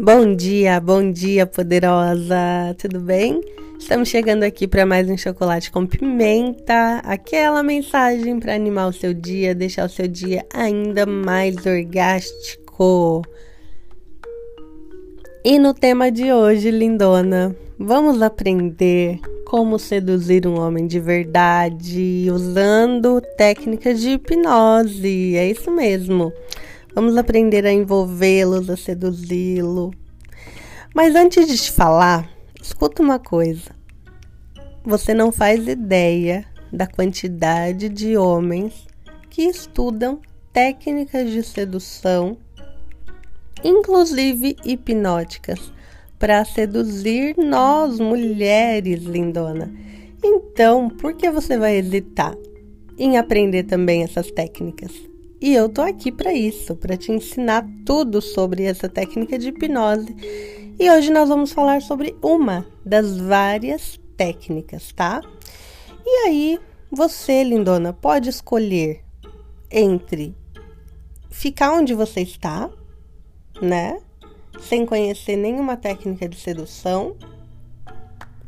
Bom dia, bom dia, poderosa. Tudo bem? Estamos chegando aqui para mais um chocolate com pimenta, aquela mensagem para animar o seu dia, deixar o seu dia ainda mais orgástico. E no tema de hoje, lindona, vamos aprender como seduzir um homem de verdade usando técnicas de hipnose. É isso mesmo. Vamos aprender a envolvê-los, a seduzi-lo. Mas antes de te falar, escuta uma coisa. Você não faz ideia da quantidade de homens que estudam técnicas de sedução, inclusive hipnóticas para seduzir nós, mulheres, lindona. Então, por que você vai hesitar em aprender também essas técnicas? E eu tô aqui para isso, para te ensinar tudo sobre essa técnica de hipnose. E hoje nós vamos falar sobre uma das várias técnicas, tá? E aí, você, lindona, pode escolher entre ficar onde você está, né? sem conhecer nenhuma técnica de sedução,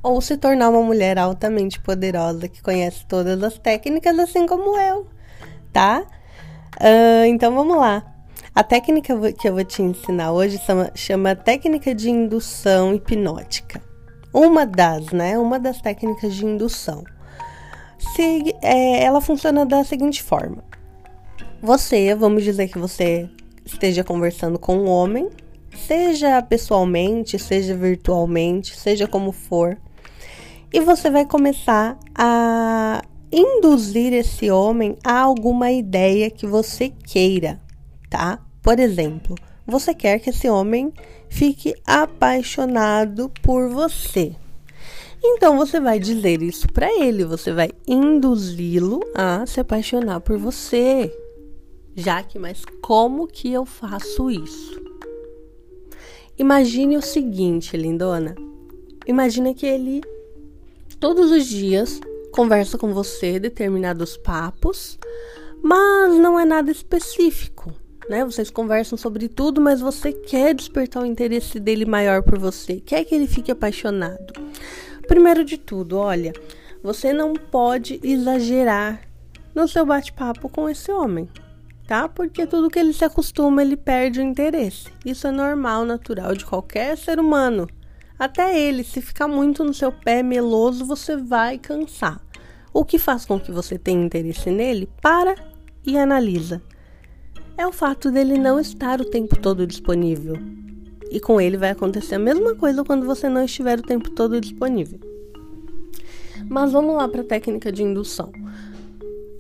ou se tornar uma mulher altamente poderosa que conhece todas as técnicas, assim como eu, tá? Uh, então vamos lá. A técnica que eu vou te ensinar hoje chama, chama técnica de indução hipnótica. Uma das, né? Uma das técnicas de indução. Se, é, ela funciona da seguinte forma: você, vamos dizer que você esteja conversando com um homem, seja pessoalmente, seja virtualmente, seja como for. E você vai começar a induzir esse homem a alguma ideia que você queira, tá? Por exemplo, você quer que esse homem fique apaixonado por você. Então você vai dizer isso para ele, você vai induzi-lo a se apaixonar por você. Já que, mas como que eu faço isso? Imagine o seguinte, lindona. Imagina que ele todos os dias conversa com você determinados papos, mas não é nada específico, né? Vocês conversam sobre tudo, mas você quer despertar o interesse dele maior por você, quer que ele fique apaixonado. Primeiro de tudo, olha, você não pode exagerar no seu bate-papo com esse homem tá? Porque tudo que ele se acostuma, ele perde o interesse. Isso é normal, natural de qualquer ser humano. Até ele, se ficar muito no seu pé meloso, você vai cansar. O que faz com que você tenha interesse nele? Para e analisa. É o fato dele não estar o tempo todo disponível. E com ele vai acontecer a mesma coisa quando você não estiver o tempo todo disponível. Mas vamos lá para a técnica de indução.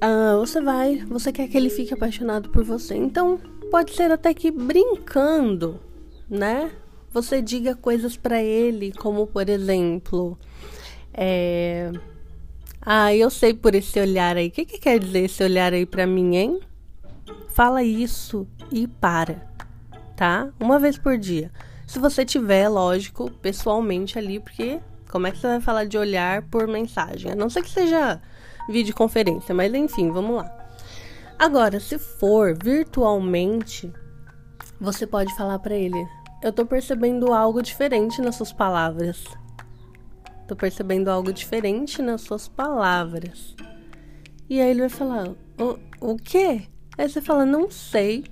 Uh, você vai, você quer que ele fique apaixonado por você. Então, pode ser até que brincando, né? Você diga coisas para ele, como por exemplo, é... Ah, eu sei por esse olhar aí. O que, que quer dizer esse olhar aí pra mim, hein? Fala isso e para, tá? Uma vez por dia. Se você tiver, lógico, pessoalmente ali, porque como é que você vai falar de olhar por mensagem? A não ser que seja videoconferência, mas enfim, vamos lá. Agora, se for virtualmente, você pode falar para ele: "Eu tô percebendo algo diferente nas suas palavras. Tô percebendo algo diferente nas suas palavras." E aí ele vai falar: "O, o quê?" Aí você fala: "Não sei.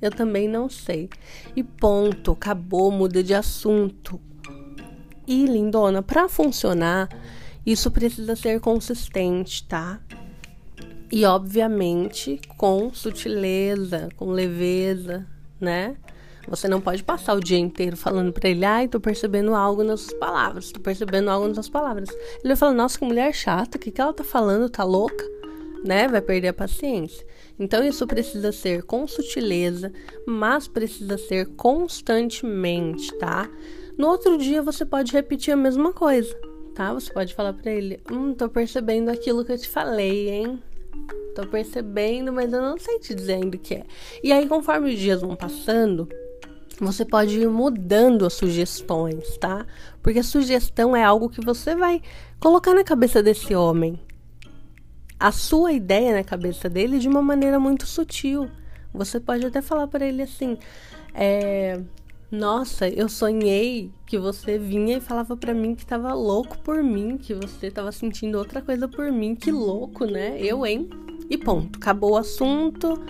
Eu também não sei." E ponto, acabou, muda de assunto. E lindona, para funcionar, isso precisa ser consistente, tá? E obviamente com sutileza, com leveza, né? Você não pode passar o dia inteiro falando para ele, ai, tô percebendo algo nas suas palavras, tô percebendo algo nas suas palavras. Ele vai falar, nossa, que mulher chata, o que, que ela tá falando? Tá louca? Né? Vai perder a paciência. Então isso precisa ser com sutileza, mas precisa ser constantemente, tá? No outro dia você pode repetir a mesma coisa tá? Você pode falar para ele: Hum, tô percebendo aquilo que eu te falei, hein? Tô percebendo, mas eu não sei te dizendo o que é. E aí, conforme os dias vão passando, você pode ir mudando as sugestões, tá? Porque a sugestão é algo que você vai colocar na cabeça desse homem. A sua ideia na cabeça dele de uma maneira muito sutil. Você pode até falar para ele assim: é, Nossa, eu sonhei que você vinha e falava para mim que tava louco por mim, que você tava sentindo outra coisa por mim. Que louco, né? Eu, hein? E ponto, acabou o assunto.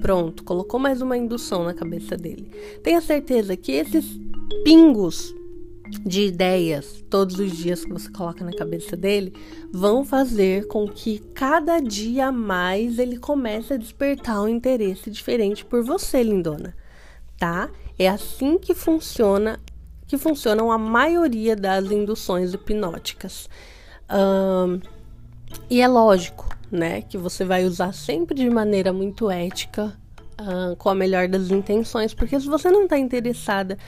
Pronto, colocou mais uma indução na cabeça dele. Tenha certeza que esses pingos de ideias todos os dias que você coloca na cabeça dele vão fazer com que cada dia mais ele comece a despertar um interesse diferente por você, lindona, tá? É assim que funciona que funcionam a maioria das induções hipnóticas. Um, e é lógico, né, que você vai usar sempre de maneira muito ética, uh, com a melhor das intenções, porque se você não está interessada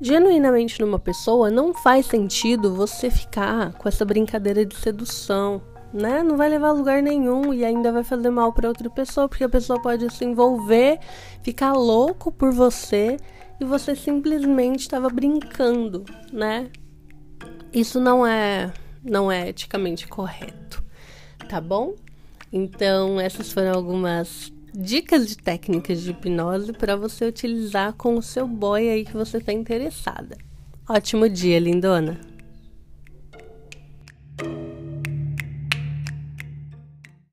genuinamente numa pessoa, não faz sentido você ficar com essa brincadeira de sedução, né? Não vai levar a lugar nenhum e ainda vai fazer mal para outra pessoa, porque a pessoa pode se envolver, ficar louco por você e você simplesmente estava brincando, né? Isso não é não é eticamente correto, tá bom? Então, essas foram algumas dicas de técnicas de hipnose para você utilizar com o seu boy aí que você está interessada. Ótimo dia, lindona!